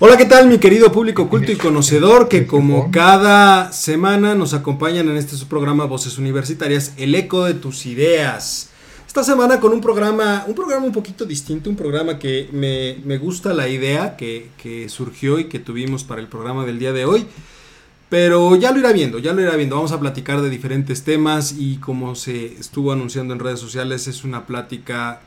Hola, ¿qué tal mi querido público culto y conocedor que como cada semana nos acompañan en este su programa Voces Universitarias, el eco de tus ideas. Esta semana con un programa, un programa un poquito distinto, un programa que me, gusta la idea que, que, surgió y que tuvimos para el programa del día de hoy. Pero ya lo irá viendo, ya lo irá viendo. Vamos a platicar de diferentes temas y como se estuvo anunciando en redes sociales es una plática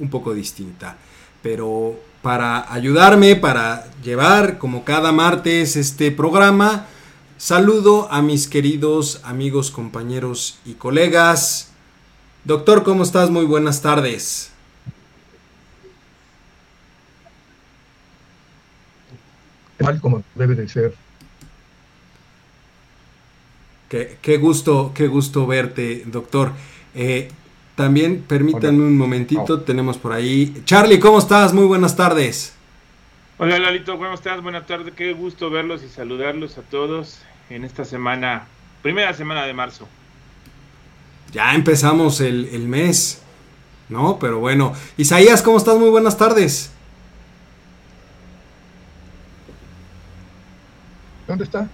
un poco distinta. Pero para ayudarme, para llevar como cada martes este programa. Saludo a mis queridos amigos, compañeros y colegas. Doctor, ¿cómo estás? Muy buenas tardes. Tal como debe de ser. Qué, gusto, qué gusto verte, doctor. Eh, también permítanme un momentito, tenemos por ahí. Charlie, ¿cómo estás? Muy buenas tardes. Hola Lalito, ¿cómo estás? Buenas tardes, qué gusto verlos y saludarlos a todos en esta semana, primera semana de marzo. Ya empezamos el, el mes, ¿no? Pero bueno, Isaías, ¿cómo estás? Muy buenas tardes. ¿Dónde está?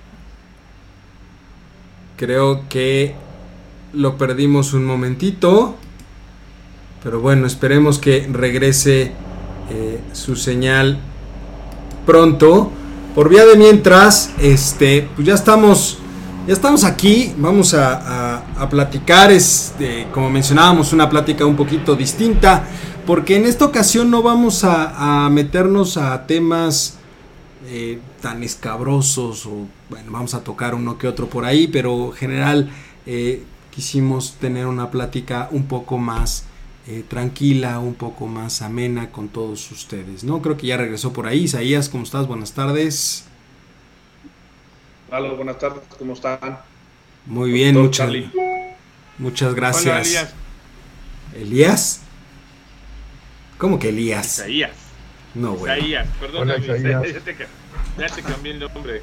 Creo que lo perdimos un momentito. Pero bueno, esperemos que regrese eh, su señal pronto. Por vía de mientras, este, pues ya estamos, ya estamos aquí. Vamos a, platicar, este, como mencionábamos, una plática un poquito distinta. Porque en esta ocasión no vamos a, meternos a temas eh, tan escabrosos. O bueno, vamos a tocar uno que otro por ahí. Pero en general eh, quisimos tener una plática un poco más eh, tranquila, un poco más amena con todos ustedes, ¿no? Creo que ya regresó por ahí. Isaías, ¿cómo estás? Buenas tardes. Hola, buenas tardes, ¿cómo están? Muy bien, muchas, muchas gracias. Elías. ¿Elías? ¿Cómo que Elías? Isaías. No, bueno. Isaías, perdón, Hola, Isaías. Ya, te, cambié el nombre.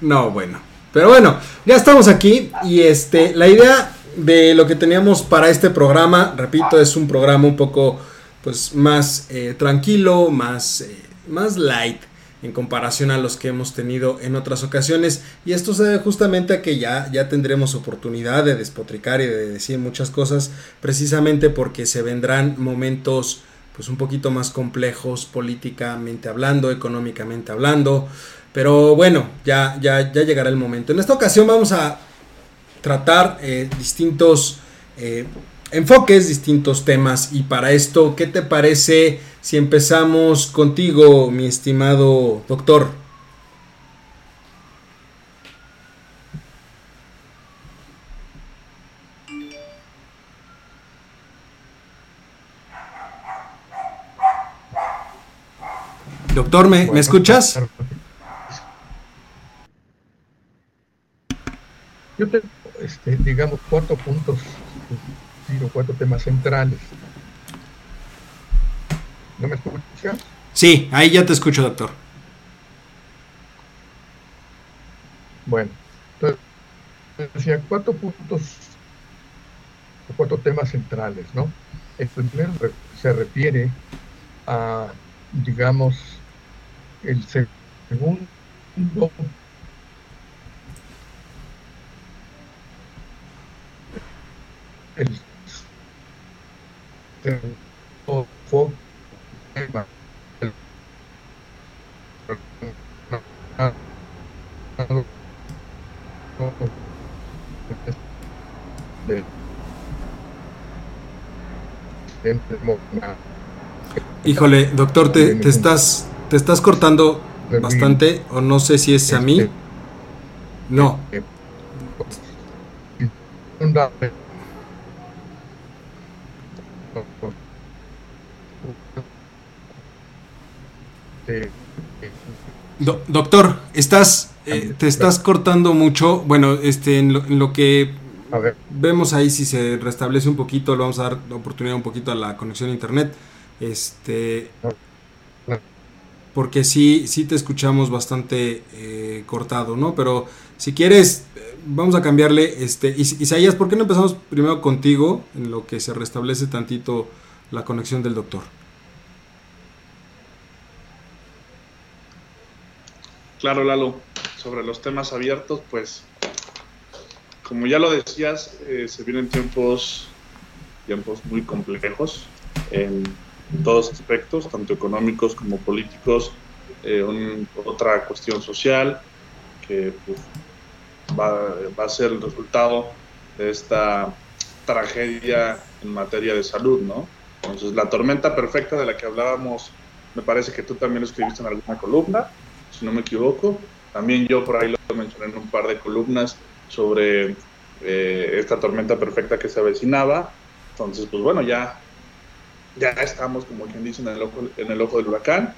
No, bueno. Pero bueno, ya estamos aquí y este, la idea de lo que teníamos para este programa. Repito, es un programa un poco pues más eh, tranquilo, más, eh, más light en comparación a los que hemos tenido en otras ocasiones. Y esto se debe justamente a que ya, ya tendremos oportunidad de despotricar y de decir muchas cosas, precisamente porque se vendrán momentos pues un poquito más complejos políticamente hablando, económicamente hablando. Pero bueno, ya, ya, ya llegará el momento. En esta ocasión vamos a tratar eh, distintos eh, enfoques, distintos temas. Y para esto, ¿qué te parece si empezamos contigo, mi estimado doctor? Doctor, ¿me, ¿me escuchas? Yo te este, digamos, cuatro puntos, cuatro temas centrales. ¿No me escuchas? Sí, ahí ya te escucho, doctor. Bueno, entonces, decía cuatro puntos, o cuatro temas centrales, ¿no? El primero se refiere a, digamos, el segundo el Híjole, doctor, te, te, estás te estás cortando bastante o no sé si es a mí. No. Doctor, estás, eh, te estás cortando mucho. Bueno, este, en lo, que vemos ahí si se restablece un poquito, le vamos a dar la oportunidad un poquito a la conexión a internet. Este. Porque sí, sí te escuchamos bastante eh, cortado, ¿no? Pero si quieres, vamos a cambiarle. Este, Isaías, ¿por qué no empezamos primero contigo en lo que se restablece tantito la conexión del doctor? Claro, Lalo, sobre los temas abiertos, pues como ya lo decías, eh, se vienen tiempos, tiempos muy complejos en, todos aspectos, tanto económicos como políticos, eh, otra cuestión social que pues, va, va, a ser el resultado de esta tragedia en materia de salud, ¿no? Entonces, la tormenta perfecta de la que hablábamos, me parece que tú también lo escribiste en alguna columna, si no me equivoco. También yo por ahí lo mencioné en un par de columnas sobre eh, esta tormenta perfecta que se avecinaba. Entonces, pues bueno, ya, ya estamos, como quien dice, en el ojo, en el ojo del huracán.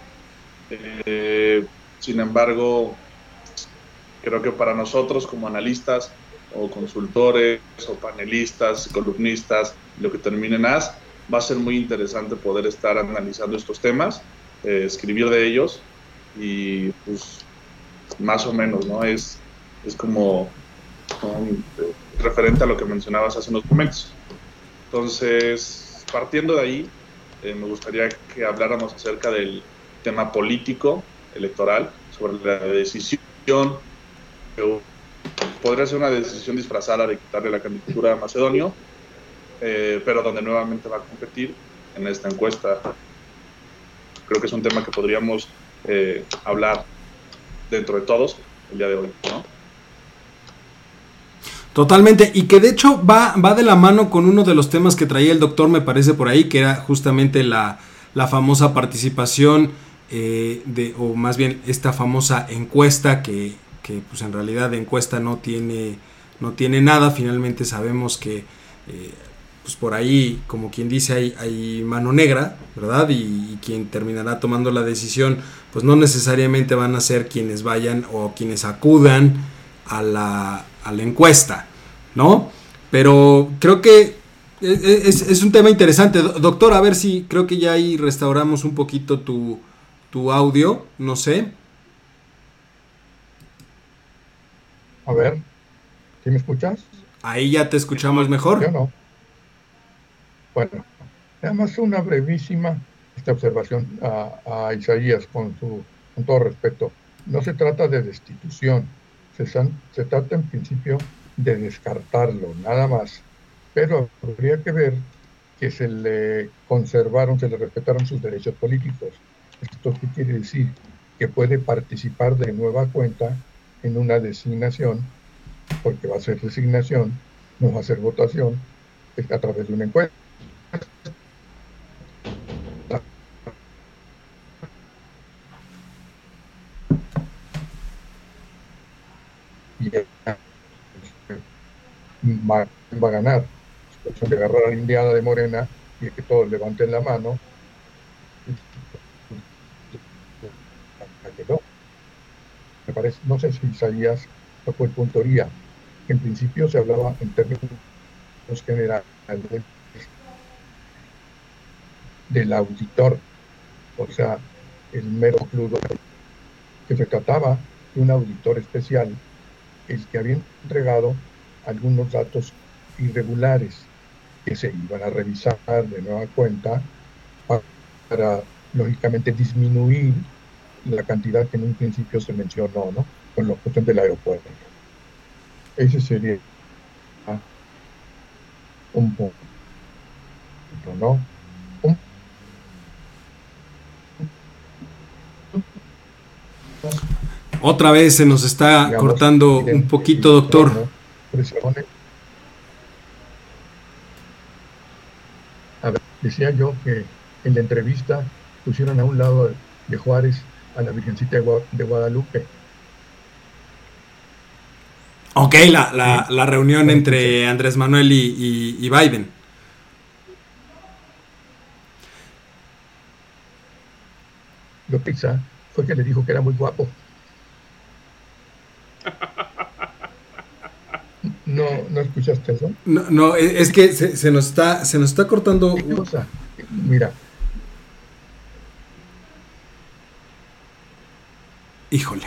Eh, sin embargo, creo que para nosotros como analistas o consultores o panelistas, columnistas, lo que termine en AS, va a ser muy interesante poder estar analizando estos temas, eh, escribir de ellos y pues más o menos, ¿no? Es, es como eh, referente a lo que mencionabas hace unos momentos. Entonces, partiendo de ahí, eh, me gustaría que habláramos acerca del tema político, electoral, sobre la decisión, podría ser una decisión disfrazada de quitarle la candidatura a Macedonio, eh, pero donde nuevamente va a competir en esta encuesta. Creo que es un tema que podríamos hablar dentro de todos el día de hoy, ¿no? Totalmente, y que de hecho va, va de la mano con uno de los temas que traía el doctor, me parece por ahí, que era justamente la, la famosa participación, eh, de, o más bien esta famosa encuesta, que, que, pues en realidad de encuesta no tiene, no tiene nada, finalmente sabemos que eh, pues por ahí, como quien dice, hay, mano negra, ¿verdad? Y, quien terminará tomando la decisión, pues no necesariamente van a ser quienes vayan o quienes acudan a la, a la encuesta, ¿no? Pero creo que es, un tema interesante. Doctor, a ver si creo que ya ahí restauramos un poquito tu, tu audio, no sé. A ver, ¿sí me escuchas? Ahí ya te escuchamos mejor. Yo no. Bueno, nada más una brevísima esta observación a, a Isaías con, su, con todo respeto. No se trata de destitución, se, trata en principio de descartarlo, nada más. Pero habría que ver que se le conservaron, se le respetaron sus derechos políticos. ¿Esto qué quiere decir? Que puede participar de nueva cuenta en una designación, porque va a ser designación, no va a ser votación, a través de una encuesta. va, a ganar. Situación de agarrar la indiana de Morena y que todos levanten la mano. Me parece, no sé si Isaías tocó el punto En principio se hablaba en términos generales del auditor, o sea, el mero cludo, que se trataba de un auditor especial el que había entregado algunos datos irregulares que se iban a revisar de nueva cuenta para, lógicamente disminuir la cantidad que en un principio se mencionó, ¿no? Con la cuestión del aeropuerto. Ese sería un punto, ¿no? Otra vez se nos está cortando un poquito, doctor. A ver, decía yo que en la entrevista pusieron a un lado de Juárez a la Virgencita de Guadalupe. Ok, la, la, reunión entre Andrés Manuel y, y, Biden. Lo pizza fue que le dijo que era muy guapo. ¿No, ¿No escuchaste eso? No, no es que se, se, nos está, se nos está cortando. ¿Qué cosa? Mira. Híjole.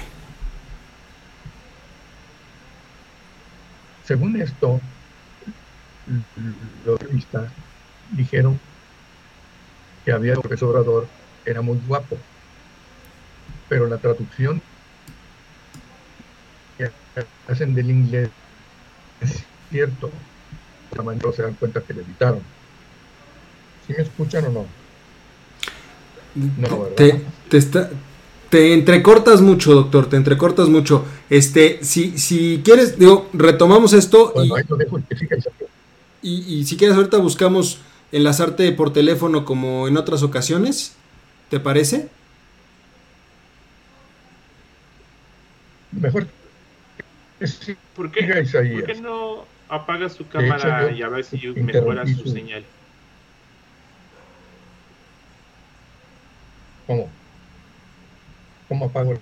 Según esto, los revistas dijeron que había López Obrador era muy guapo, pero la traducción que hacen del inglés es cierto. La manera se dan cuenta que le evitaron. ¿Sí me escuchan o no? No, ¿verdad? Te, te, está, te entrecortas mucho, doctor, te entrecortas mucho. Este, si, si quieres, digo, retomamos esto. Bueno, y, ahí lo dejo y, y, si quieres, ahorita buscamos enlazarte por teléfono como en otras ocasiones. ¿Te parece? Mejor. ¿Por qué, ¿Por qué no apaga su cámara y a ver si mejora su señal? ¿Cómo? ¿Cómo apago?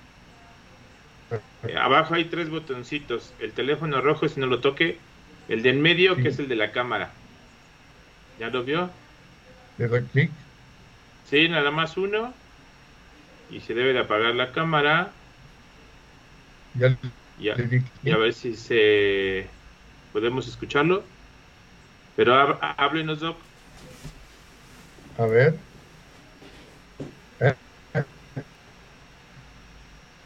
Eh, abajo hay tres botoncitos. El teléfono rojo, si no lo toque. El de en medio, que es el de la cámara. ¿Ya lo vio? ¿Le doy clic? Sí, nada más uno. Y se debe de apagar la cámara. Ya, ya, y a ver si se podemos escucharlo. Pero háblenos, Doc. A ver.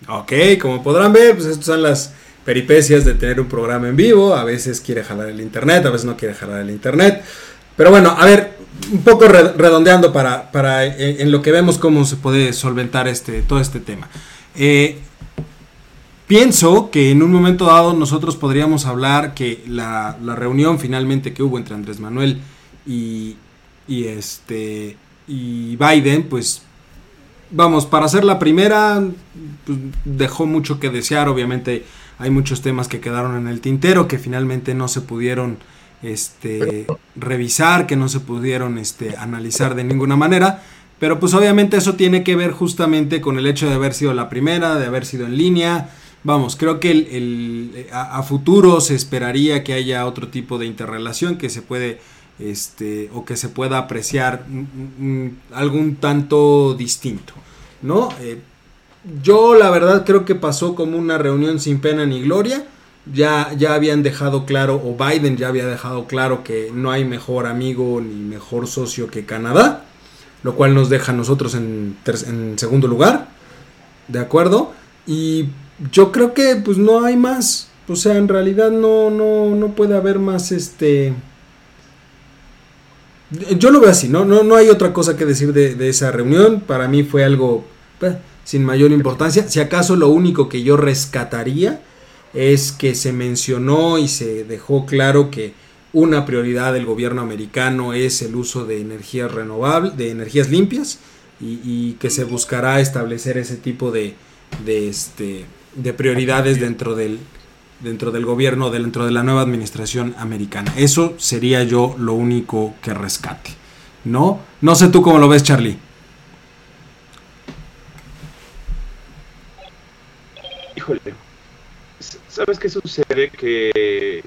Ok, como podrán ver, pues estas son las peripecias de tener un programa en vivo. A veces quiere jalar el internet, a veces no quiere jalar el internet. Pero bueno, a ver, un poco redondeando para, para eh, en, lo que vemos cómo se puede solventar este, todo este tema. Eh, pienso que en un momento dado nosotros podríamos hablar que la, la reunión finalmente que hubo entre Andrés Manuel y, y, este, y Biden, pues vamos, para ser la primera, pues, dejó mucho que desear. Obviamente hay muchos temas que quedaron en el tintero que finalmente no se pudieron este, revisar, que no se pudieron este, analizar de ninguna manera. Pero pues obviamente eso tiene que ver justamente con el hecho de haber sido la primera, de haber sido en línea. Vamos, creo que el, a, futuro se esperaría que haya otro tipo de interrelación que se puede este, o que se pueda apreciar algún tanto distinto, ¿no? Eh, yo la verdad creo que pasó como una reunión sin pena ni gloria. Ya, ya habían dejado claro, o Biden ya había dejado claro que no hay mejor amigo ni mejor socio que Canadá, lo cual nos deja a nosotros en, en segundo lugar, ¿de acuerdo? Y yo creo que pues no hay más, o sea, en realidad no, no, no puede haber más este yo lo veo así, ¿no? No, no hay otra cosa que decir de, esa reunión. Para mí fue algo eh, sin mayor importancia. Si acaso lo único que yo rescataría es que se mencionó y se dejó claro que una prioridad del gobierno americano es el uso de energías renovables, de energías limpias, y, que se buscará establecer ese tipo de, de, este, de prioridades dentro del, dentro del gobierno, dentro de la nueva administración americana. Eso sería yo lo único que rescate. ¿No? No sé tú cómo lo ves, Charlie. Híjole. ¿Sabes qué sucede? Que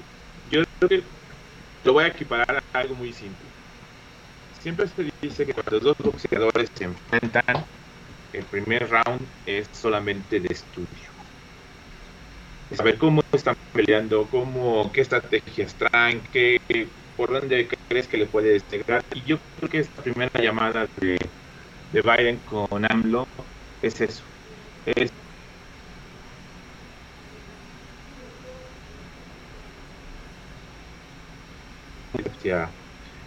yo creo que lo voy a equiparar a algo muy simple. Siempre se dice que cuando dos boxeadores se enfrentan, el primer round es solamente de estudio saber cómo están peleando, cómo, qué estrategias traen, qué, por dónde crees que le puede llegar. Y yo creo que esta primera llamada de, de Biden con AMLO es eso. Es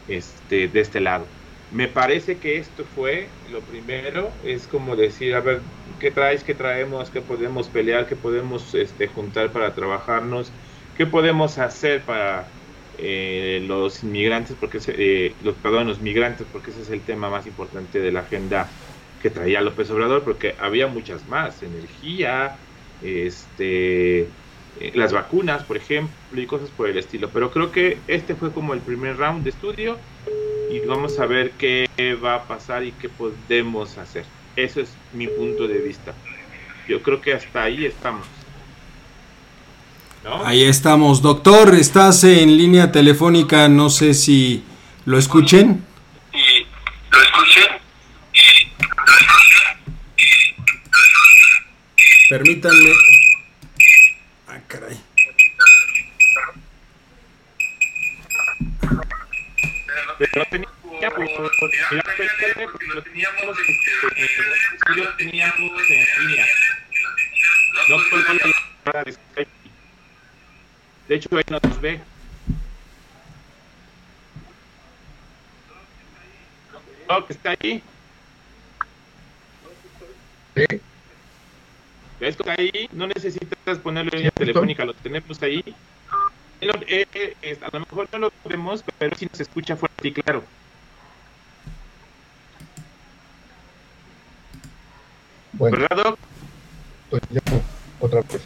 este, de este lado. Me parece que esto fue lo primero, es como decir, a ver, ¿qué traes, qué traemos, qué podemos pelear, qué podemos este, juntar para trabajarnos, qué podemos hacer para eh, los inmigrantes, porque eh, los, perdón, los migrantes, porque ese es el tema más importante de la agenda que traía López Obrador, porque había muchas más, energía, este, eh, las vacunas, por ejemplo, y cosas por el estilo. Pero creo que este fue como el primer round de estudio y vamos a ver qué va a pasar y qué podemos hacer. Ese es mi punto de vista. Yo creo que hasta ahí estamos. Ahí estamos, doctor, estás en línea telefónica, no sé si lo escuchen. ¿Lo escuchen? Permítanme. Ah, caray. Pero tenía, pues, lo teníamos, lo teníamos en línea. No por de Skype. De hecho, ahí nos ve. Que está ahí. Sí. ¿Ves que está ahí? No necesitas ponerlo en línea telefónica, lo tenemos ahí. Eh, eh, a lo mejor no lo vemos, pero sí nos escucha fuerte y claro. Bueno, ¿Verdad, Doc? estoy ya otra vez.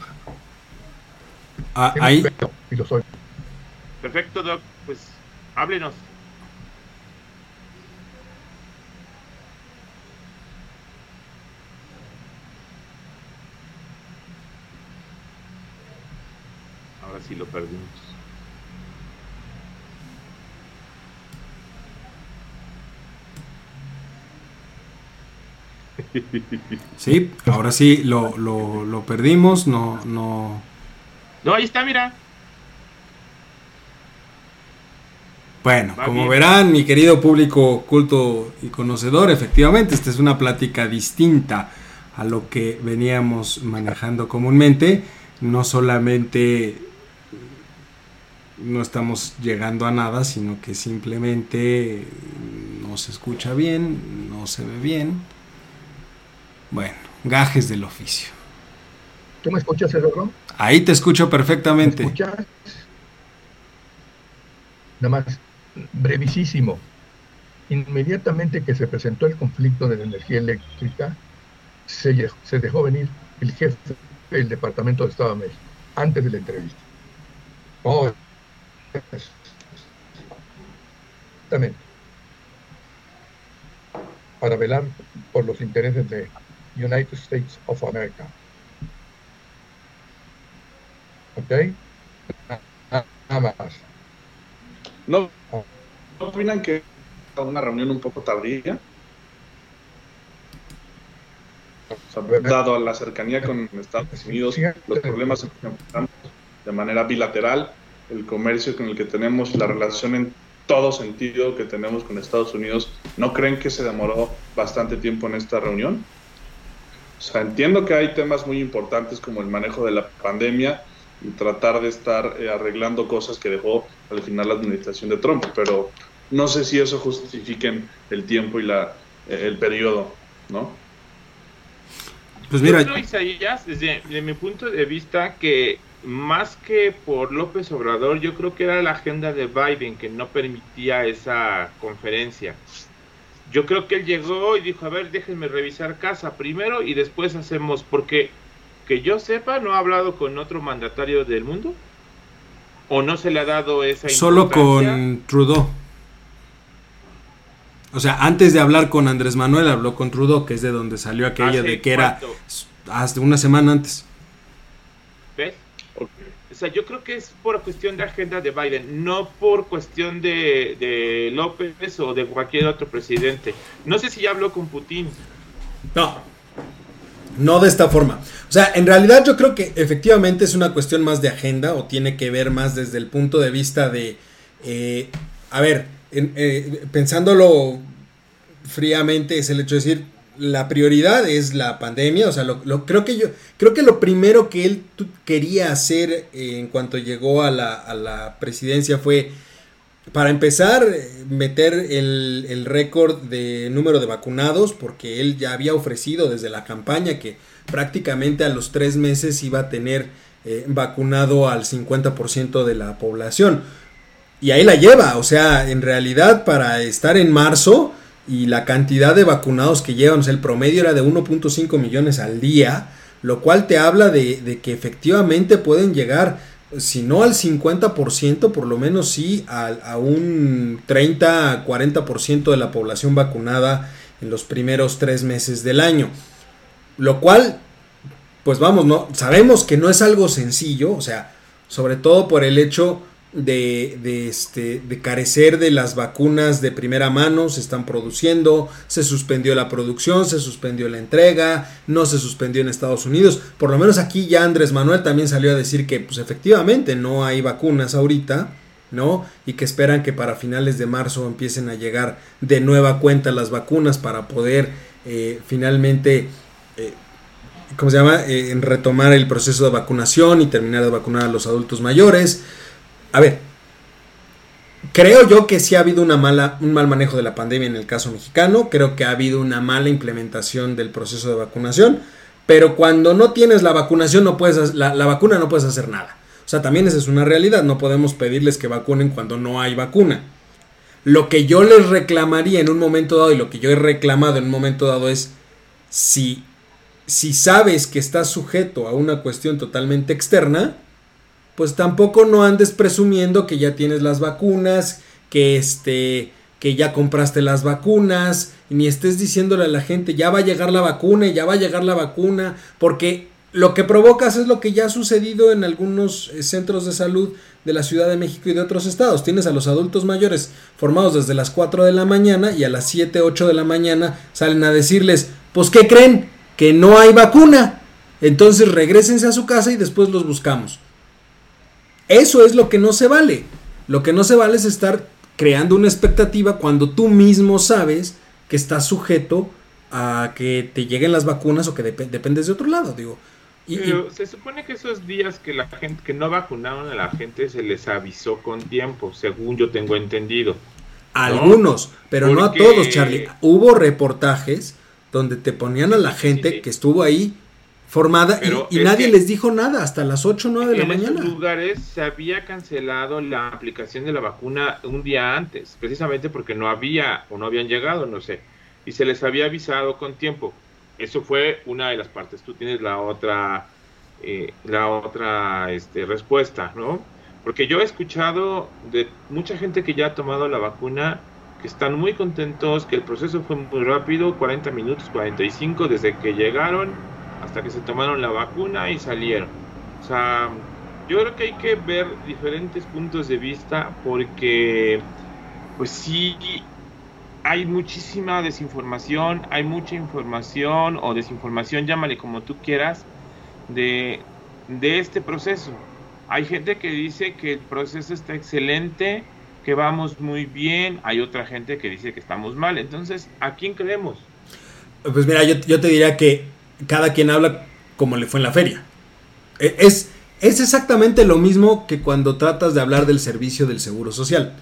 Ah, ahí, veo Y lo soy. Perfecto, Doc. Pues háblenos. Ahora sí lo perdimos. Sí, ahora sí lo, lo, lo perdimos, no, no. No, ahí está, mira. Bueno, Va como bien. verán, mi querido público culto y conocedor, efectivamente, esta es una plática distinta a lo que veníamos manejando comúnmente. No solamente no estamos llegando a nada, sino que simplemente no se escucha bien, no se ve bien. Bueno, gajes del oficio. ¿Tú me escuchas, Eduardo? Ahí te escucho ¿Me perfectamente. escuchas? Nada más, brevísimo. Inmediatamente que se presentó el conflicto de la energía eléctrica, se, dejó venir el jefe del Departamento de Estado de México, antes de la entrevista. Oh, exactamente. Para velar por los intereses de United States of America. ¿Ok? Nada más. ¿No, ¿No opinan que fue una reunión un poco tardía? O sea, dado a la cercanía con Estados Unidos, los problemas que enfrentamos de manera bilateral, el comercio con el que tenemos, la relación en todo sentido que tenemos con Estados Unidos, ¿no creen que se demoró bastante tiempo en esta reunión? O sea, entiendo que hay temas muy importantes como el manejo de la pandemia y tratar de estar eh, arreglando cosas que dejó al final la administración de Trump, pero no sé si eso justifiquen el tiempo y la, eh, el periodo, ¿no? Pues mira, Yo creo, Isaías, desde, desde mi punto de vista, que más que por López Obrador, yo creo que era la agenda de Biden que no permitía esa conferencia. Yo creo que él llegó y dijo, a ver, déjenme revisar casa primero y después hacemos, porque que yo sepa, no ha hablado con otro mandatario del mundo. ¿O no se le ha dado esa solo con Trudeau. O sea, antes de hablar con Andrés Manuel, habló con Trudeau, que es de donde salió aquello ¿Hace de que era hasta una semana antes. Sea, yo creo que es por cuestión de agenda de Biden, no por cuestión de, de López o de cualquier otro presidente. No sé si ya habló con Putin. No. No de esta forma. O sea, en realidad yo creo que efectivamente es una cuestión más de agenda o tiene que ver más desde el punto de vista de, eh, a ver, eh, pensándolo fríamente es el hecho de decir, la prioridad es la pandemia, o sea, lo, lo- creo que yo, creo que lo primero que él quería hacer eh, en cuanto llegó a la, a la presidencia fue, para empezar, eh, meter el, el récord de número de vacunados, porque él ya había ofrecido desde la campaña que prácticamente a los tres meses iba a tener eh, vacunado al 50% de la población. Y ahí la lleva, o sea, en realidad para estar en marzo y la cantidad de vacunados que llevan, el promedio era de 1.5 millones al día, lo cual te habla de, de que efectivamente pueden llegar, si no al 50%, por lo menos sí a, a un 30-40% de la población vacunada en los primeros tres meses del año. Lo cual, pues vamos, no, sabemos que no es algo sencillo, o sea, sobre todo por el hecho de, de, este, de carecer de las vacunas de primera mano, se están produciendo, se suspendió la producción, se suspendió la entrega, no se suspendió en Estados Unidos, por lo menos aquí ya Andrés Manuel también salió a decir que pues efectivamente no hay vacunas ahorita, ¿no? Y que esperan que para finales de marzo empiecen a llegar de nueva cuenta las vacunas para poder eh, finalmente... Eh, ¿Cómo se llama? Eh, retomar el proceso de vacunación y terminar de vacunar a los adultos mayores a ver, creo yo que sí ha habido una mala, un mal manejo de la pandemia en el caso mexicano, creo que ha habido una mala implementación del proceso de vacunación, pero cuando no tienes la vacunación, no puedes, la, la vacuna no puedes hacer nada. O sea, también esa es una realidad, no podemos pedirles que vacunen cuando no hay vacuna. Lo que yo les reclamaría en un momento dado y lo que yo he reclamado en un momento dado es si, si sabes que estás sujeto a una cuestión totalmente externa, pues tampoco no andes presumiendo que ya tienes las vacunas, que este que ya compraste las vacunas, ni estés diciéndole a la gente, ya va a llegar la vacuna y ya va a llegar la vacuna, porque lo que provocas es lo que ya ha sucedido en algunos eh, centros de salud de la Ciudad de México y de otros estados. Tienes a los adultos mayores formados desde las 4 de la mañana y a las 7, 8 de la mañana salen a decirles, pues ¿qué creen? Que no hay vacuna. Entonces regresense a su casa y después los buscamos. Eso es lo que no se vale. Lo que no se vale es estar creando una expectativa cuando tú mismo sabes que estás sujeto a que te lleguen las vacunas o que dependes de otro lado, digo. Y, pero se supone que esos días que la gente que no vacunaron a la gente se les avisó con tiempo, según yo tengo entendido. Algunos, pero no a todos, Charlie. Hubo reportajes donde te ponían a la gente que estuvo ahí formada y, nadie les dijo nada hasta las 8 o 9 de la mañana. En lugares se había cancelado la aplicación de la vacuna un día antes, precisamente porque no había o no habían llegado, no sé, y se les había avisado con tiempo. Eso fue una de las partes. Tú tienes la otra, eh, la otra este, respuesta, ¿no? Porque yo he escuchado de mucha gente que ya ha tomado la vacuna que están muy contentos, que el proceso fue muy rápido, 40 minutos, 45 desde que llegaron hasta que se tomaron la vacuna y salieron. O sea, yo creo que hay que ver diferentes puntos de vista porque, pues sí, hay muchísima desinformación, hay mucha información o desinformación, llámale como tú quieras, de, de este proceso. Hay gente que dice que el proceso está excelente, que vamos muy bien, hay otra gente que dice que estamos mal. Entonces, ¿a quién creemos? Pues mira, yo, yo te diría que cada quien habla como le fue en la feria. E, es, es exactamente lo mismo que cuando tratas de hablar del servicio del seguro social.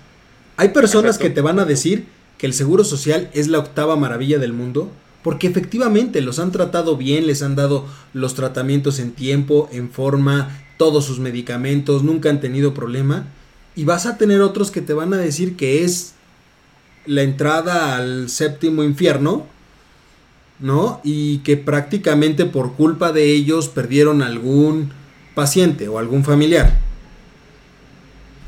Hay personas que te van a decir que el seguro social es la octava maravilla del mundo, porque efectivamente los han tratado bien, les han dado los tratamientos en tiempo, en forma, todos sus medicamentos, nunca han tenido problema. Y vas a tener otros que te van a decir que es la entrada al séptimo infierno, ¿no? Y que prácticamente por culpa de ellos perdieron algún paciente o algún familiar.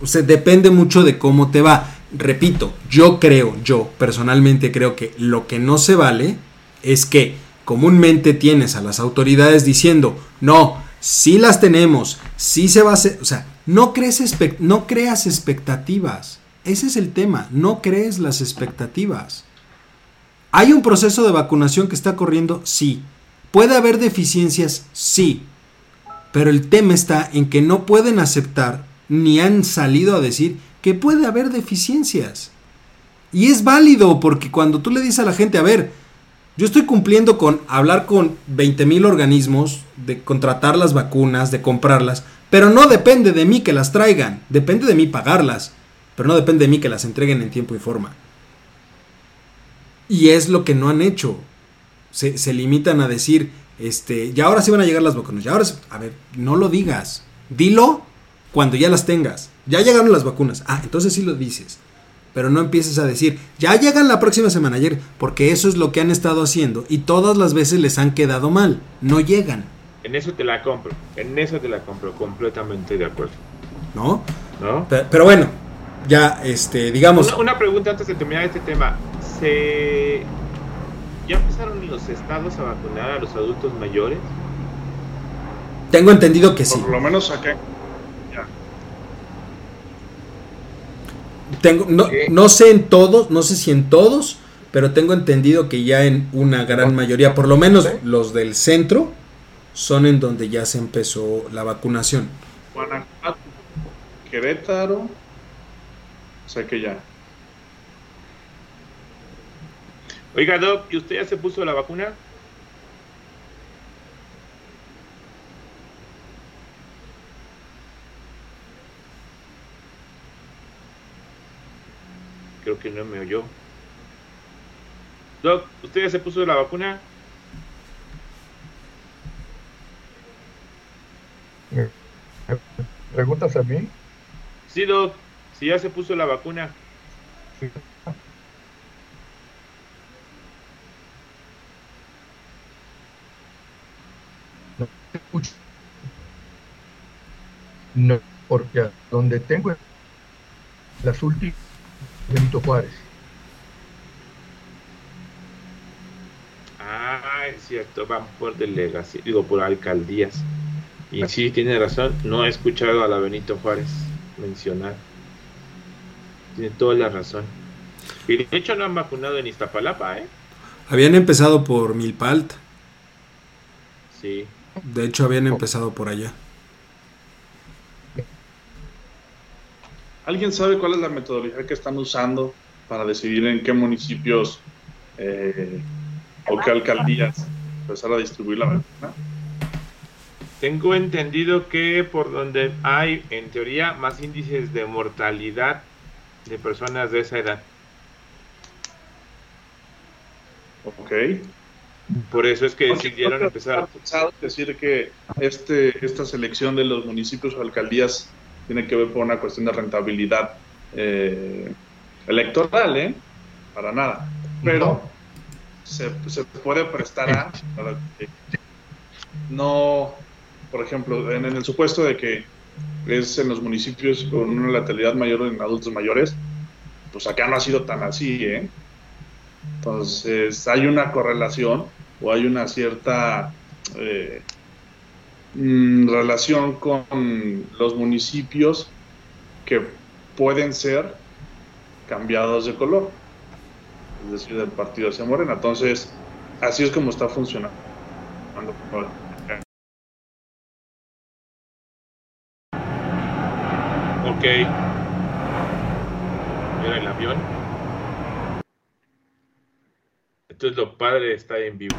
O sea, depende mucho de cómo te va. Repito, yo creo, yo personalmente creo que lo que no se vale es que comúnmente tienes a las autoridades diciendo, no, sí las tenemos, sí se va a hacer, o sea, no, crees no creas expectativas. Ese es el tema, no crees las expectativas. ¿Hay un proceso de vacunación que está corriendo? Sí. ¿Puede haber deficiencias? Sí. Pero el tema está en que no pueden aceptar ni han salido a decir que puede haber deficiencias. Y es válido porque cuando tú le dices a la gente, a ver, yo estoy cumpliendo con hablar con 20 mil organismos, de contratar las vacunas, de comprarlas, pero no depende de mí que las traigan, depende de mí pagarlas, pero no depende de mí que las entreguen en tiempo y forma. Y es lo que no han hecho. Se, limitan a decir, este, ya ahora sí van a llegar las vacunas. Ya ahora a ver, no lo digas. Dilo cuando ya las tengas. Ya llegaron las vacunas. Ah, entonces sí lo dices. Pero no empieces a decir, ya llegan la próxima semana ayer, porque eso es lo que han estado haciendo y todas las veces les han quedado mal. No llegan. En eso te la compro. En eso te la compro. Completamente de acuerdo. ¿No? ¿No? Pero, bueno, ya, este, digamos. Una, una, pregunta antes de terminar este tema. Este, ya empezaron los estados a vacunar a los adultos mayores. Tengo entendido que sí. Por lo menos acá. Tengo, no, no sé en todos, no sé si en todos, pero tengo entendido que ya en una gran mayoría, por lo menos los del centro, son en donde ya se empezó la vacunación. Guanajuato, Querétaro, o sea que ya. Oiga, Doc, ¿y usted ya se puso la vacuna? Creo que no me oyó. Doc, ¿usted ya se puso la vacuna? ¿Preguntas a mí? Sí, Doc, si ya se puso la vacuna. No, porque donde tengo las últimas Benito Juárez. Ah, es cierto, van por delegación, digo, por alcaldías. Y sí, tiene razón, no he escuchado a la Benito Juárez mencionar. Tiene toda la razón. Y de hecho no han vacunado en Iztapalapa, ¿eh? Habían empezado por Milpalt. Sí. De hecho, habían empezado por allá. ¿Alguien sabe cuál es la metodología que están usando para decidir en qué municipios eh, o qué alcaldías empezar a distribuir la vacuna? Tengo entendido que por donde hay, en teoría, más índices de mortalidad de personas de esa edad. Ok. Por eso es que decidieron empezar. pensado decir que este, esta selección de los municipios o alcaldías tiene que ver por una cuestión de rentabilidad eh, electoral, ¿eh? Para nada. Pero se, se puede prestar a, para que no, por ejemplo, en, en el supuesto de que es en los municipios con una letalidad mayor en adultos mayores, pues acá no ha sido tan así, ¿eh? Entonces, hay una correlación o hay una cierta eh, mm, relación con los municipios que pueden ser cambiados de color, es decir, del partido hacia Morena. Entonces, así es como está funcionando. Ok. Mira el avión. Esto es lo padre está en vivo.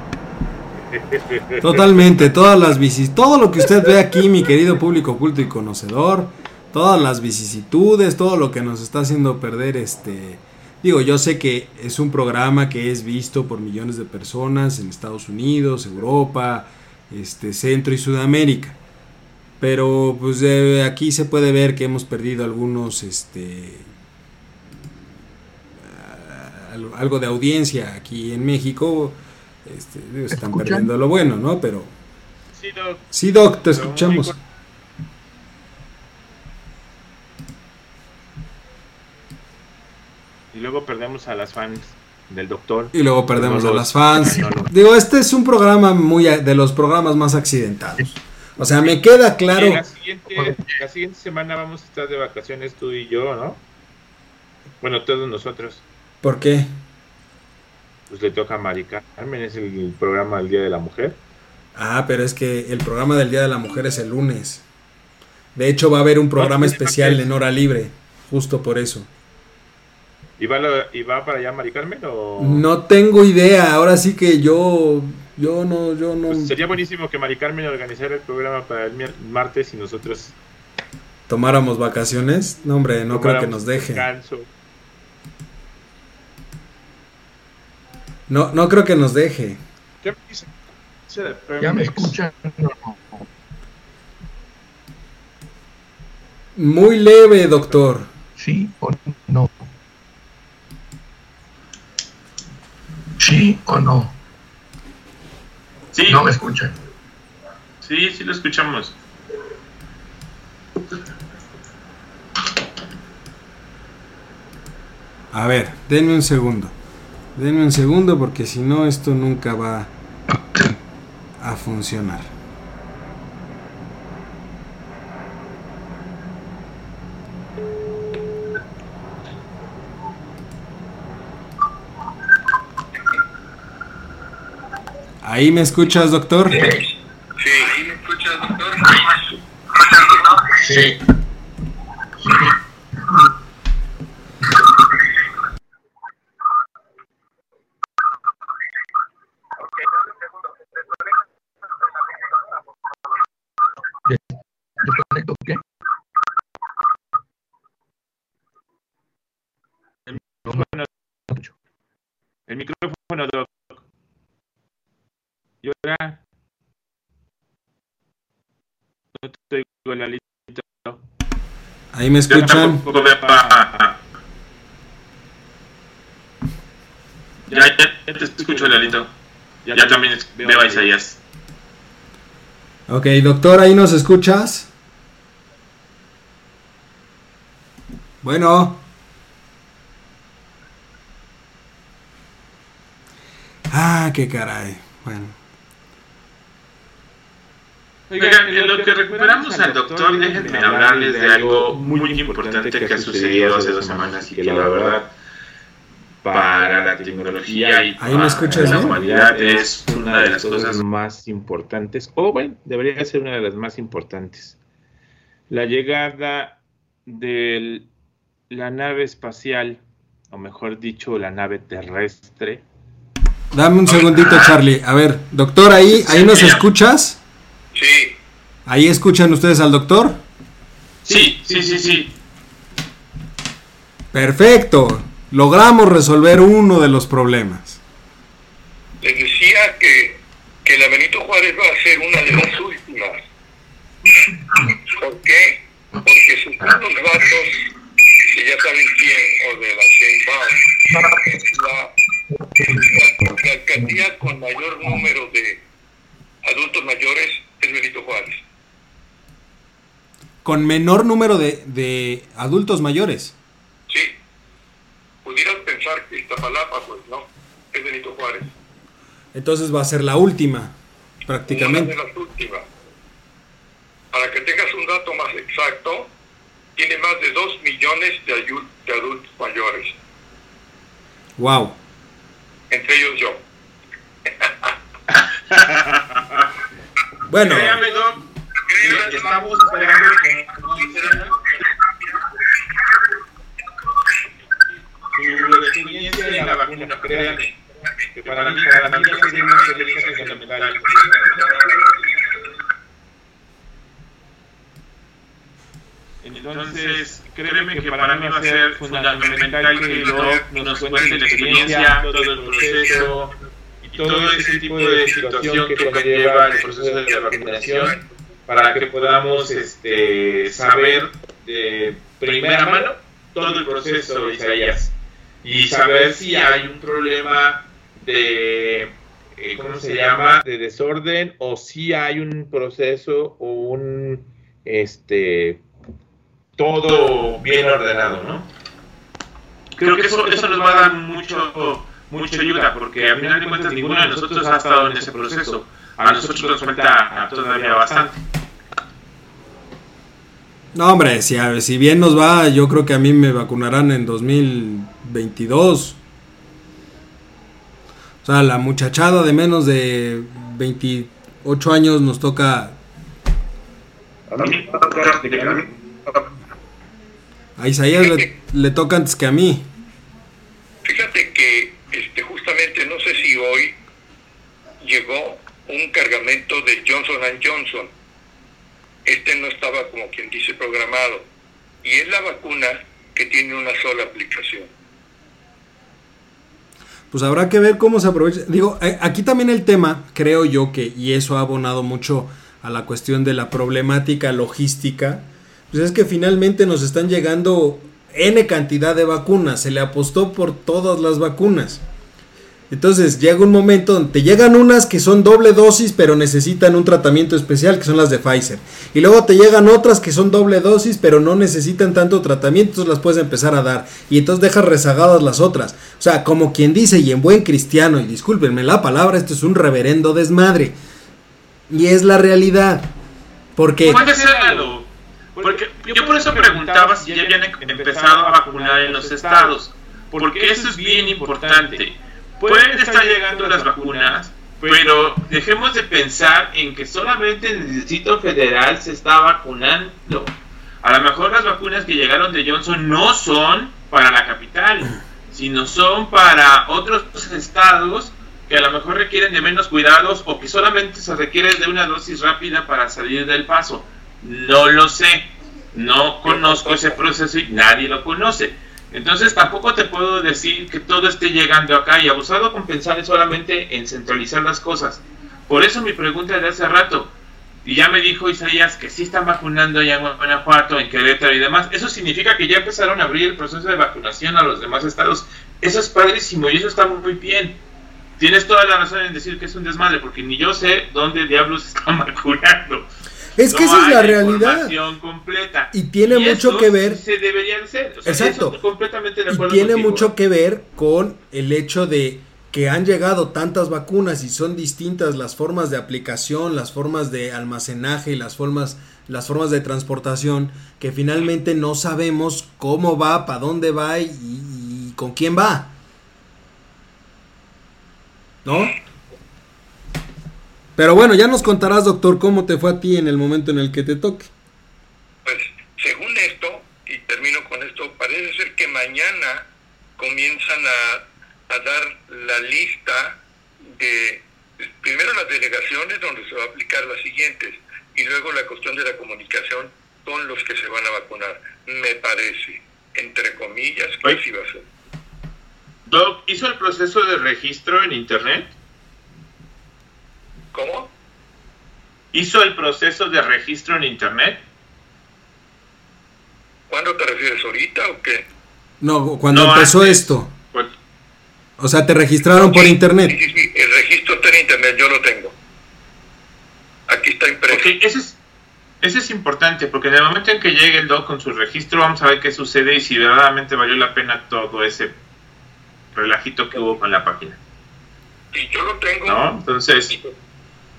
Totalmente, todas las vicis, todo lo que usted ve aquí, mi querido público oculto y conocedor, todas las vicisitudes, todo lo que nos está haciendo perder este digo, yo sé que es un programa que es visto por millones de personas en Estados Unidos, Europa, este Centro y Sudamérica. Pero pues aquí se puede ver que hemos perdido algunos este algo de audiencia aquí en México. Este, están escuchan? perdiendo lo bueno, ¿no? Pero Sí, Doc. sí, Doc, te Pero escuchamos. Y luego perdemos a las fans del doctor. Y luego perdemos a las fans. no, no. Digo, este es un programa muy a- de los programas más accidentados. O sea, me queda claro. Y la siguiente, la siguiente semana vamos a estar de vacaciones tú y yo, ¿no? Bueno, todos nosotros. ¿Por qué? Pues le toca a Mari Carmen, es el programa del Día de la Mujer. Ah, pero es que el programa del Día de la Mujer es el lunes. De hecho, va a haber un programa pues, especial en hora libre. Justo por eso. ¿Y va, la- y va para allá Mari Carmen o...? No tengo idea. Ahora sí que yo. Yo no. Yo no. Pues sería buenísimo que Mari Carmen organizara el programa para el martes y nosotros Tomáramos vacaciones. No, hombre, no creo que nos deje. descanso. No, no creo que nos deje. ¿Qué me dicen? Ese de ¿Ya me Pemex. escuchan? Muy leve, doctor. ¿Sí o no? ¿Sí o no? Sí, No me escuchan. sí, sí lo escuchamos. A ver, denme un segundo. Denme un segundo porque si no esto nunca va a funcionar. ¿Ahí me escuchas, doctor? Sí. ¿Ahí me escuchas, doctor? Sí. Me escuchan? Ya, ya, ya te escucho, Lalito. Ya también es- veo a Isaías. Ok, doctor, ¿ahí nos escuchas? Bueno. Ah, qué caray. Bueno. Oigan, en lo que recuperamos al doctor, déjenme hablarles de algo muy importante que ha sucedido hace dos semanas y que la verdad para la tecnología y Ahí me para escuchas la humanidad es una de las cosas más importantes, o bueno, debería ser una de las más importantes. La llegada de la nave espacial, o mejor dicho, la nave terrestre. Dame un segundito, Charlie. A ver, doctor, ¿ahí, ahí nos escuchas? Sí. ¿Ahí escuchan ustedes al doctor? Sí, sí, sí, sí. Perfecto. Logramos resolver uno de los problemas. Les decía que, que la Benito Juárez va a ser una de las últimas. ¿Por qué? Porque según los datos, que ya saben quién, o de la Sheinbaum, la, la, la alcaldía con mayor número de adultos mayores es Benito Juárez. Con menor número de, de adultos mayores. ¿Sí? Pudieras pensar que Iztapalapa, pues no, es Benito Juárez. Entonces va a ser la última, prácticamente. Una de las últimas. Para que tengas un dato más exacto, tiene más de 2 millones de, de adultos mayores, Wow. entre ellos yo. Bueno, estamos esperando Su experiencia en la vacuna, créanme, que para mí, mí ha sido una experiencia fundamental. Entonces, créeme que para mí va a ser fundamental que el doc nos cuente la experiencia, todo el proceso todo ese tipo de situación que conlleva el proceso de vacunación para que podamos este, saber de primera mano todo el proceso, Isaías, y saber si hay un problema de, eh, ¿cómo se llama?, de desorden o si hay un proceso o un, este, todo bien ordenado, ¿no? Creo que eso, eso nos va a dar mucho, mucha ayuda, porque a final de cuentas ninguno de nosotros ha estado en ese proceso. A nosotros nos falta todavía bastante. no hombre, si, a- si bien nos va, yo creo que a mí me vacunarán en 2022. O sea, la muchachada de menos de 28 años nos toca... A Isaías le, le toca antes que a mí. Fíjate que este, justamente, no sé si hoy llegó un cargamento de Johnson Johnson. Este no estaba como quien dice programado. Y es la vacuna que tiene una sola aplicación. Pues habrá que ver cómo se aprovecha. Digo, eh, aquí también el tema, creo yo que, y eso ha abonado mucho a la cuestión de la problemática logística, pues es que finalmente nos están llegando N cantidad de vacunas, se le apostó por todas las vacunas. Entonces llega un momento donde te llegan unas que son doble dosis pero necesitan un tratamiento especial, que son las de Pfizer. Y luego te llegan otras que son doble dosis pero no necesitan tanto tratamiento, entonces las puedes empezar a dar. Y entonces dejas rezagadas las otras. O sea, como quien dice y en buen cristiano, y discúlpenme la palabra, esto es un reverendo desmadre. Y es la realidad. Porque... Porque yo por eso preguntaba si ya habían empezado a vacunar en los estados. Porque eso es bien importante. Pueden estar llegando las vacunas, Pero dejemos de pensar en que solamente en el Distrito Federal se está vacunando. A lo mejor las vacunas que llegaron de Johnson no son para la capital, sino son para otros estados que a lo mejor requieren de menos cuidados o que solamente se requiere de una dosis rápida para salir del paso. No lo sé, no conozco ese proceso y nadie lo conoce. Entonces tampoco te puedo decir que todo esté llegando acá y abusado con pensar solamente en centralizar las cosas. Por eso mi pregunta de hace rato, y ya me dijo Isaías que sí están vacunando ya en Guanajuato, en Querétaro y demás, eso significa que ya empezaron a abrir el proceso de vacunación a los demás estados. Eso es padrísimo y eso está muy bien. Tienes toda la razón en decir que es un desmadre, porque ni yo sé dónde diablos están vacunando. Es que esa es la realidad. Completa. Y tiene mucho que ver. Se. Exacto. completamente de y tiene mucho que ver con el hecho de que han llegado tantas vacunas y son distintas las formas de aplicación, las formas de almacenaje y las formas, las formas de transportación, que finalmente no sabemos cómo va, para dónde va y, y con quién va. ¿No? Pero bueno, ya nos contarás, doctor, cómo te fue a ti en el momento en el que te toque. Pues según esto, y termino con esto, parece ser que mañana comienzan a, a dar la lista de, primero las delegaciones donde se va a aplicar las siguientes, y luego la cuestión de la comunicación con los que se van a vacunar, me parece, entre comillas, que así va a ser. Doc, ¿hizo el proceso de registro en Internet? ¿Cómo? ¿Hizo el proceso de registro en Internet? ¿Cuándo te refieres? ¿Ahorita o qué? No, cuando empezó esto. Pues, o sea, te registraron por Internet. Sí, sí, sí, el registro está en Internet, yo lo tengo. Aquí está impreso. Ok, ese es, ese es importante, porque en el momento en que llegue el doc con su registro, vamos a ver qué sucede y si verdaderamente valió la pena todo ese relajito que hubo con la página. Y yo lo tengo. ¿No? Entonces...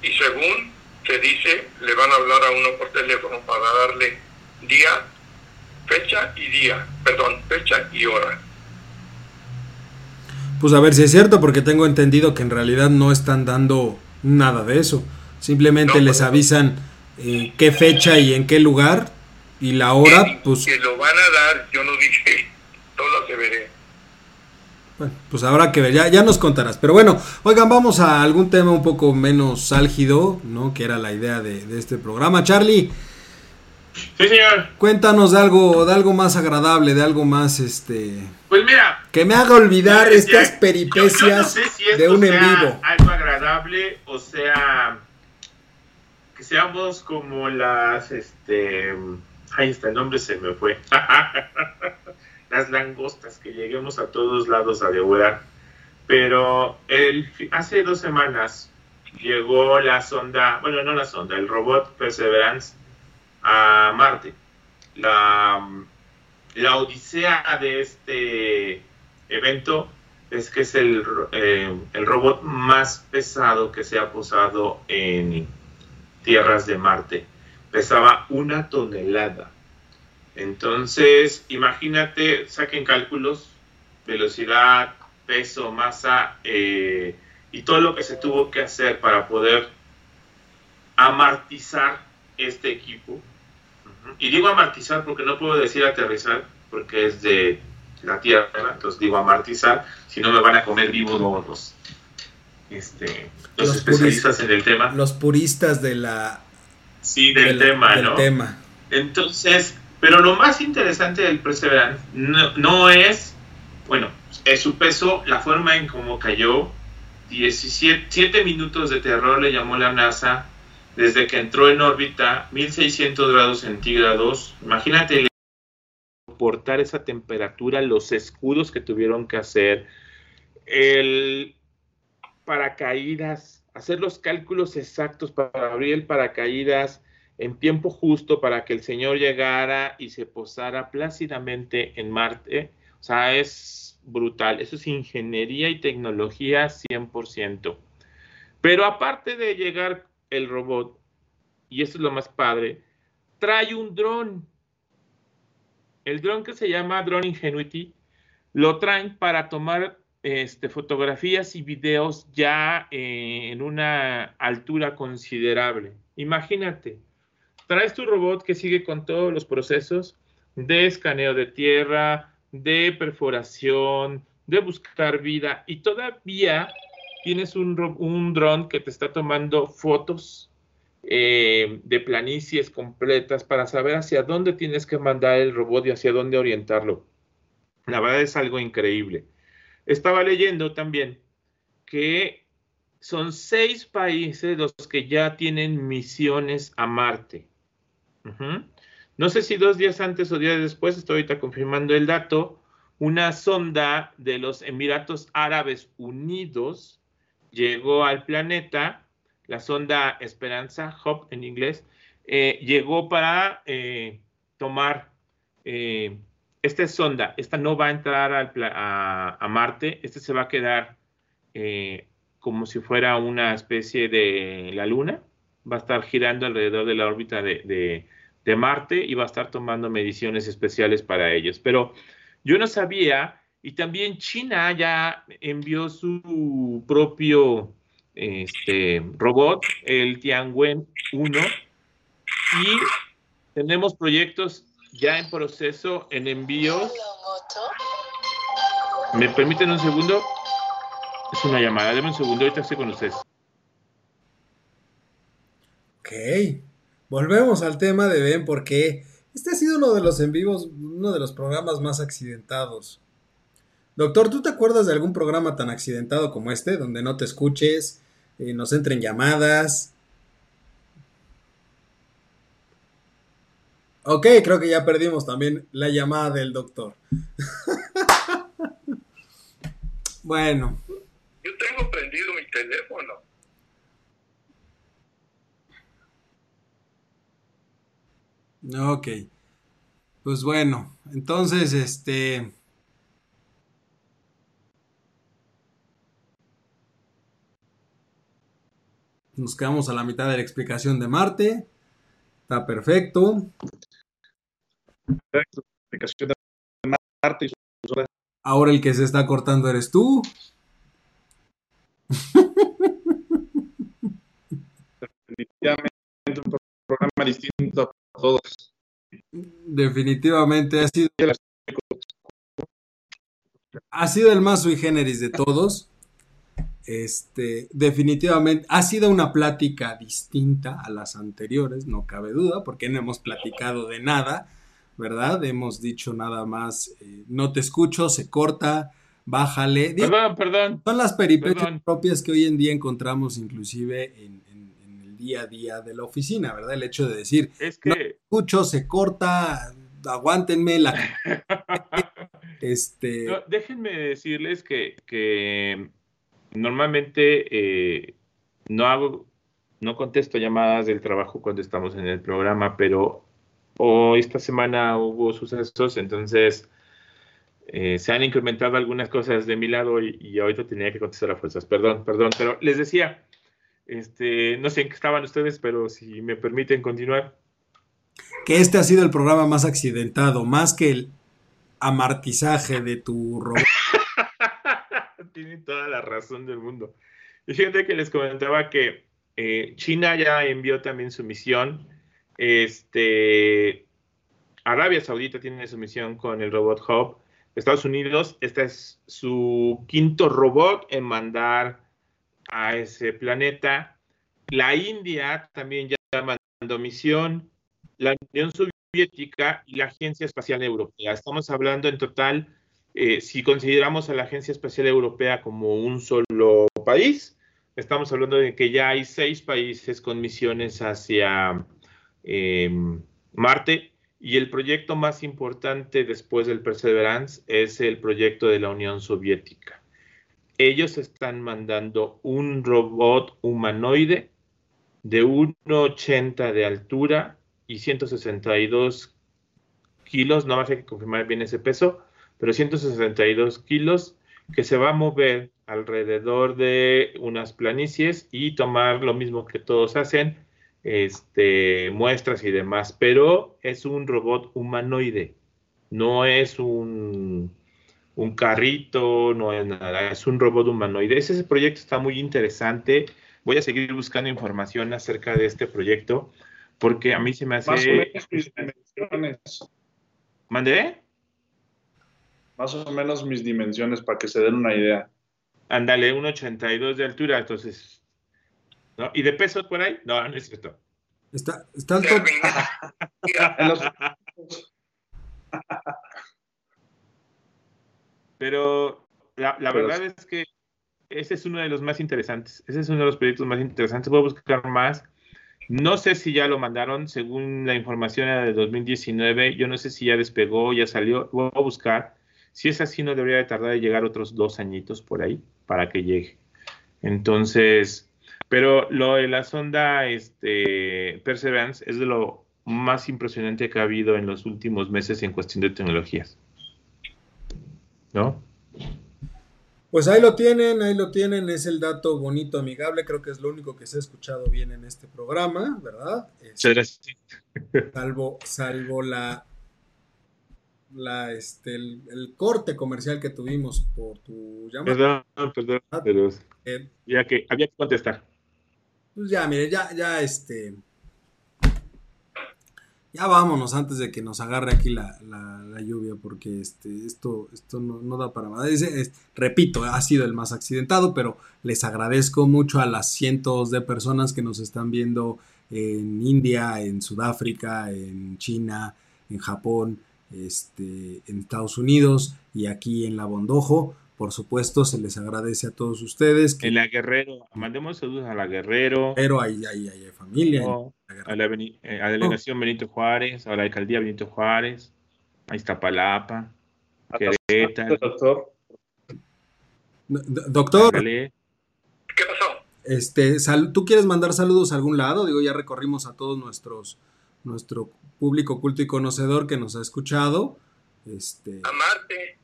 Y según se dice, le van a hablar a uno por teléfono para darle día, fecha y día, perdón, fecha y hora. Pues a ver si es cierto, porque tengo entendido que en realidad no están dando nada de eso. Simplemente les avisan eh, qué fecha y en qué lugar y la hora, pues... Que lo van a dar, yo no dije, todo se veré. Bueno, pues habrá que ver, ya, ya nos contarás. Pero bueno, oigan, vamos a algún tema un poco menos álgido, ¿no? Que era la idea de, de este programa. Charlie. Sí, señor. Cuéntanos de algo, de algo más agradable, de algo más, este... Pues mira. Que me haga olvidar estas peripecias yo, yo no sé si de un sea en vivo. Algo agradable, o sea, que seamos como las, este... Ahí está, el nombre se me fue. las langostas, que lleguemos a todos lados a devorar. Pero el, hace dos semanas llegó la sonda, bueno, no la sonda, el robot Perseverance a Marte. La, la odisea de este evento es que es el, eh, el robot más pesado que se ha posado en tierras de Marte. Pesaba una tonelada. Entonces, imagínate, saquen cálculos, velocidad, peso, masa eh, y todo lo que se tuvo que hacer para poder amartizar este equipo. Y digo amartizar porque no puedo decir aterrizar porque es de la Tierra, entonces digo amartizar, si no me van a comer vivo todos los, este, los, los especialistas puristas, en el tema. Los puristas de la... Sí, del de la, tema, del ¿no? tema. Entonces, pero lo más interesante del Perseverance no, es, bueno, es su peso, la forma en cómo cayó, 17 7 minutos de terror le llamó la NASA desde que entró en órbita, 1600 grados centígrados. Imagínate soportar esa temperatura, los escudos que tuvieron que hacer, el paracaídas, hacer los cálculos exactos para abrir el paracaídas en tiempo justo para que el Señor llegara y se posara plácidamente en Marte. O sea, es brutal. Eso es ingeniería y tecnología 100%. Pero aparte de llegar el robot, y esto es lo más padre, trae un dron. El dron que se llama Drone Ingenuity, lo traen para tomar este, fotografías y videos ya eh, en una altura considerable. Imagínate, traes tu robot que sigue con todos los procesos de escaneo de tierra, de perforación, de buscar vida y todavía tienes un, un dron que te está tomando fotos eh, de planicies completas para saber hacia dónde tienes que mandar el robot y hacia dónde orientarlo. La verdad es algo increíble. Estaba leyendo también que son seis países los que ya tienen misiones a Marte. No sé si dos días antes o días después, estoy ahorita confirmando el dato, una sonda de los Emiratos Árabes Unidos llegó al planeta, la sonda Esperanza, Hop en inglés, eh, llegó para eh, tomar eh, esta sonda, esta no va a entrar a, Marte, este se va a quedar eh, como si fuera una especie de la Luna, va a estar girando alrededor de la órbita de, Marte y va a estar tomando mediciones especiales para ellos. Pero yo no sabía, y también China ya envió su propio este, robot, el Tianwen 1, y tenemos proyectos ya en proceso, en envíos. ¿Me permiten un segundo? Es una llamada, denme un segundo, ahorita estoy con ustedes. Volvemos al tema de Ben porque este ha sido uno de los en vivos, uno de los programas más accidentados. Doctor, ¿tú te acuerdas de algún programa tan accidentado como este, donde no te escuches, eh, nos entren llamadas, Ok, creo que ya perdimos también la llamada del doctor. bueno. Yo tengo prendido mi teléfono. Ok. Pues bueno, entonces este... Nos quedamos a la mitad de la explicación de Marte. Está perfecto. Ahora el que se está cortando eres tú. Definitivamente un programa distinto todos. Definitivamente ha sido, ha sido el más sui generis de todos. Este, definitivamente ha sido una plática distinta a las anteriores, no cabe duda, porque no hemos platicado de nada ¿verdad? Hemos dicho nada más, eh, no te escucho, se corta, bájale. Perdón, perdón. Son las peripecias propias que hoy en día encontramos inclusive en, el día a día de la oficina, ¿verdad? El hecho de decir, es que... no escucho, se corta, aguántenme la... este... déjenme decirles que, normalmente eh, no hago, no contesto llamadas del trabajo cuando estamos en el programa, pero o esta semana hubo sucesos, entonces eh, se han incrementado algunas cosas de mi lado y, ahorita tenía que contestar a fuerzas. Perdón, perdón, pero les decía, este, no sé en qué estaban ustedes, pero si me permiten continuar. Que este ha sido el programa más accidentado, más que el amartizaje de tu robot. Tienen toda la razón del mundo. Y fíjate que les comentaba que eh, China ya envió también su misión este, Arabia Saudita tiene su misión con el robot Hub. Estados Unidos, este es su quinto robot en mandar a ese planeta. La India también ya mandó misión. La Unión Soviética y la Agencia Espacial Europea. Estamos hablando en total, eh, si consideramos a la Agencia Espacial Europea como un solo país, estamos hablando de que ya hay seis países con misiones hacia Em, Marte. Y el proyecto más importante después del Perseverance es el proyecto de la Unión Soviética. Ellos están mandando un robot humanoide de 1,80 de altura y 162 kilos, no más hay que confirmar bien ese peso, pero 162 kilos que se va a mover alrededor de unas planicies y tomar lo mismo que todos hacen, este, muestras y demás, pero es un robot humanoide, no es un, un carrito, no es nada, es un robot humanoide. Ese proyecto está muy interesante. Voy a seguir buscando información acerca de este proyecto porque a mí se me hace... Más o menos mis dimensiones. ¿Mandé? Más o menos mis dimensiones para que se den una idea. Ándale, un 82 de altura, entonces... ¿no? ¿Y de peso por ahí? No, no es cierto. Está, está alto. En los- Pero la, la Pero verdad es que ese es uno de los más interesantes. Ese es uno de los proyectos más interesantes. Voy a buscar más. No sé si ya lo mandaron, según la información era de 2019. Yo no sé si ya despegó, ya salió. Voy a buscar. Si es así, no debería de tardar de llegar otros dos añitos por ahí para que llegue. Entonces, pero lo de la sonda este, Perseverance es de lo más impresionante que ha habido en los últimos meses en cuestión de tecnologías. ¿No? Pues ahí lo tienen, ahí lo tienen, es el dato bonito, amigable, creo que es lo único que se ha escuchado bien en este programa, ¿verdad? Es- Muchas gracias. salvo, salvo la, la este, el, el corte comercial que tuvimos por tu llamada. Perdón, perdón, pero Eh, ya que había que contestar. Pues ya, mire, ya, ya, este. Ya vámonos antes de que nos agarre aquí la, la- la lluvia, porque este, esto, esto no, no da para más. Es- es- repito, ha sido el más accidentado, pero les agradezco mucho a las cientos de personas que nos están viendo en India, en Sudáfrica, en China, en Japón, este, en Estados Unidos y aquí en La Bondojo. Por supuesto, se les agradece a todos ustedes. Que, En la Guerrero, mandemos saludos a la Guerrero, pero hay, hay, hay familia. la a la, eh, a la delegación Benito Juárez, a la alcaldía Benito Juárez, a Iztapalapa, Querétaro, doctor. Do- Doctor. ¿Qué pasó? este, sal- ¿tú quieres mandar saludos a algún lado? Digo, ya recorrimos a todos nuestros, nuestro público culto y conocedor que nos ha escuchado. Este, A Marte.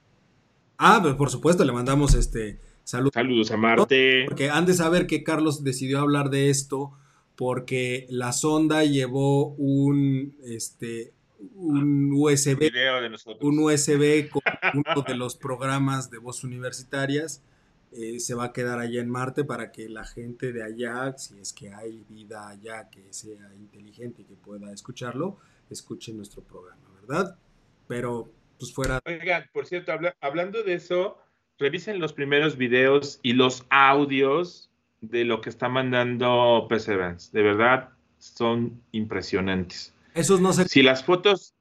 Ah, pues, por supuesto, le mandamos este saludos. saludos a Marte. Porque han de saber que Carlos decidió hablar de esto porque la sonda llevó un, este, un USB Video de nosotros. un USB con uno de los programas de voz universitarias. eh, se va a quedar allá en Marte para que la gente de allá, si es que hay vida allá que sea inteligente y que pueda escucharlo, escuche nuestro programa, ¿verdad? Pero, pues fuera. Oigan, por cierto, habla- hablando de eso, revisen los primeros videos y los audios de lo que está mandando Perseverance. De verdad, son impresionantes. Esos no se. Si las fotos,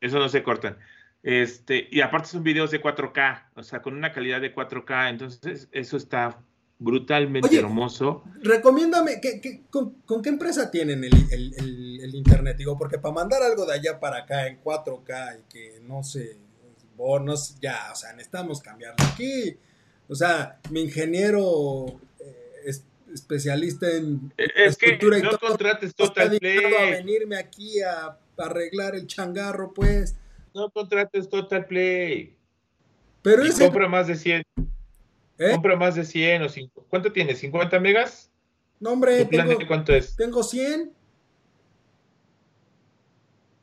eso no se cortan. Este, y aparte son videos de 4K, o sea, con una calidad de 4K, entonces eso está brutalmente Oye, hermoso. Recomiéndame, ¿qué, qué- con, con qué empresa tienen el, el- el- el internet? Digo, porque para mandar algo de allá para acá en 4K y que no sé, bonos, ya, o sea, necesitamos cambiarlo aquí. O sea, mi ingeniero eh, es- especialista en Eh, Es que estructura y no todo, contrates Total dedicado a Play, venirme aquí a, a arreglar el changarro, pues. no contrates Total Play. Pero Y ese, compra más de 100, ¿eh? compra más de 100 o 5. ¿Cuánto tienes? ¿50 megas? No, hombre, ¿Tu plan tengo, de cuánto es? tengo 100.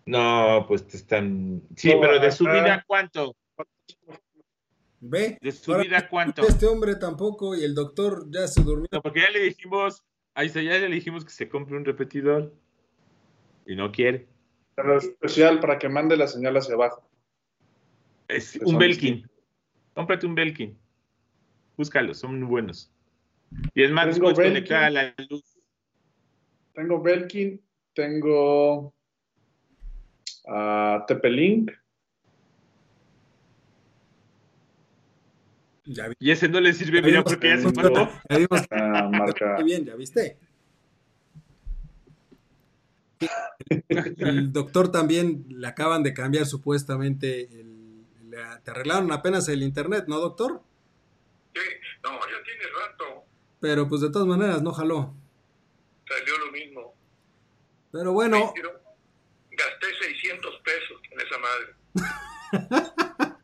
No, pues te están... Sí, No, pero de subida, ¿cuánto? Ve. ¿De subida cuánto? Este hombre tampoco y el doctor ya se durmió. No, porque ya le dijimos, ahí está, ya le dijimos que se compre un repetidor. Y no quiere. Pero especial para que mande la señal hacia abajo. Es Que un Belkin. distintos. Cómprate un Belkin. Búscalos, son muy buenos. Y es más, Tengo puedes Belkin. conectar a la luz. Tengo Belkin, tengo a Tepelink, Ya vi- Y ese no le sirve, ya mira, porque ya se mató. ya vimos a marca Muy bien, ¿ya viste? El doctor también le acaban de cambiar supuestamente el, le- te arreglaron apenas el internet, ¿no, doctor? Sí, no, ya tiene rato. Pero pues de todas maneras no jaló. Salió lo mismo. Pero bueno, Pero gasté 600 pesos en esa madre.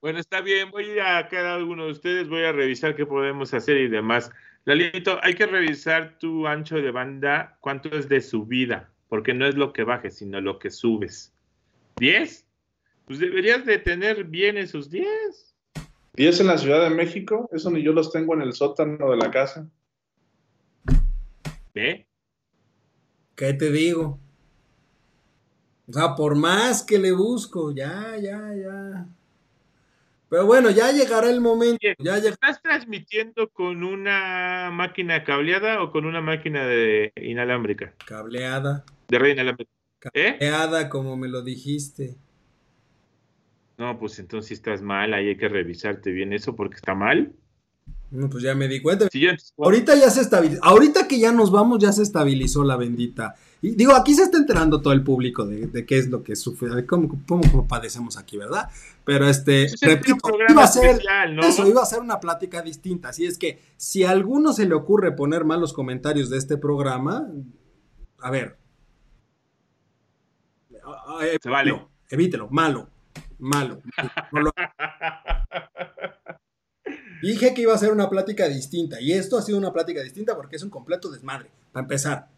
Bueno, está bien, voy a ir a cada uno de ustedes, voy a revisar qué podemos hacer y demás. Lalito, hay que revisar tu ancho de banda, cuánto es de subida, porque no es lo que bajes, sino lo que subes. ¿10? Pues deberías de tener bien esos 10. 10 en la Ciudad de México, eso ni yo los tengo en el sótano de la casa. ¿Ve? ¿Qué te digo? O sea, por más que le busco, ya, ya, ya. Pero bueno, ya llegará el momento. Oye, Ya lleg- ¿Estás transmitiendo con una máquina cableada o con una máquina de inalámbrica? Cableada. De red inalámbrica. ¿Eh? Cableada, como me lo dijiste. No, pues entonces estás mal, ahí hay que revisarte bien eso porque está mal. No, pues ya me di cuenta. Ahorita ya se estabilizó. Ahorita que ya nos vamos, ya se estabilizó la bendita. Y digo, aquí se está enterando todo el público de, de qué es lo que sufre, cómo, cómo, cómo padecemos aquí, ¿verdad? Pero este, repito, iba a ser. especial, ¿no? Eso iba a ser una plática distinta. Así es que, si a alguno se le ocurre poner malos comentarios de este programa, a ver. Se vale. evítelo, Evítelo, malo, malo. No lo- Dije que iba a ser una plática distinta. Y esto ha sido una plática distinta porque es un completo desmadre. Para empezar.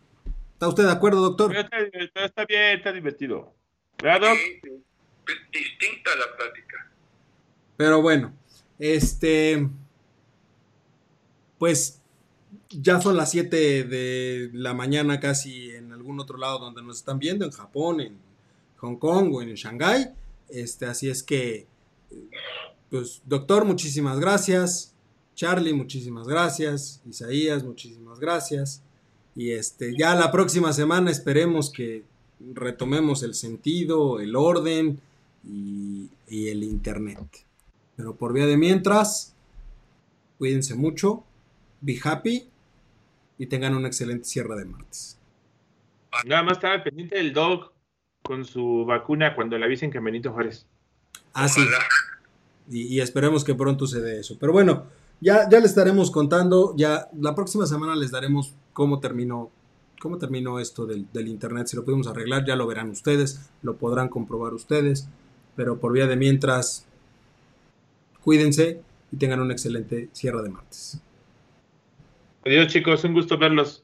¿Está usted de acuerdo, doctor? Está, está bien, está divertido. ¿Verdad, distinta la plática. Pero bueno, este. Pues ya son las 7 de la mañana casi en algún otro lado donde nos están viendo, en Japón, en Hong Kong o en Shanghái. Este, así es que, pues, doctor, muchísimas gracias. Charlie, muchísimas gracias. Isaías, muchísimas gracias. Y este, ya la próxima semana esperemos que retomemos el sentido, el orden y, el internet. Pero por vía de mientras, cuídense mucho, be happy y tengan un excelente cierre de martes. Nada más estaba pendiente del Doc con su vacuna cuando le avisen que Benito Juárez. Ah, sí. Y, y esperemos que pronto se dé eso. Pero bueno, ya, ya les estaremos contando, ya la próxima semana les daremos cómo terminó, cómo terminó esto del, del internet. Si lo pudimos arreglar, ya lo verán ustedes, lo podrán comprobar ustedes. Pero por vía de mientras, cuídense y tengan un excelente cierre de martes. Adiós, chicos, un gusto verlos.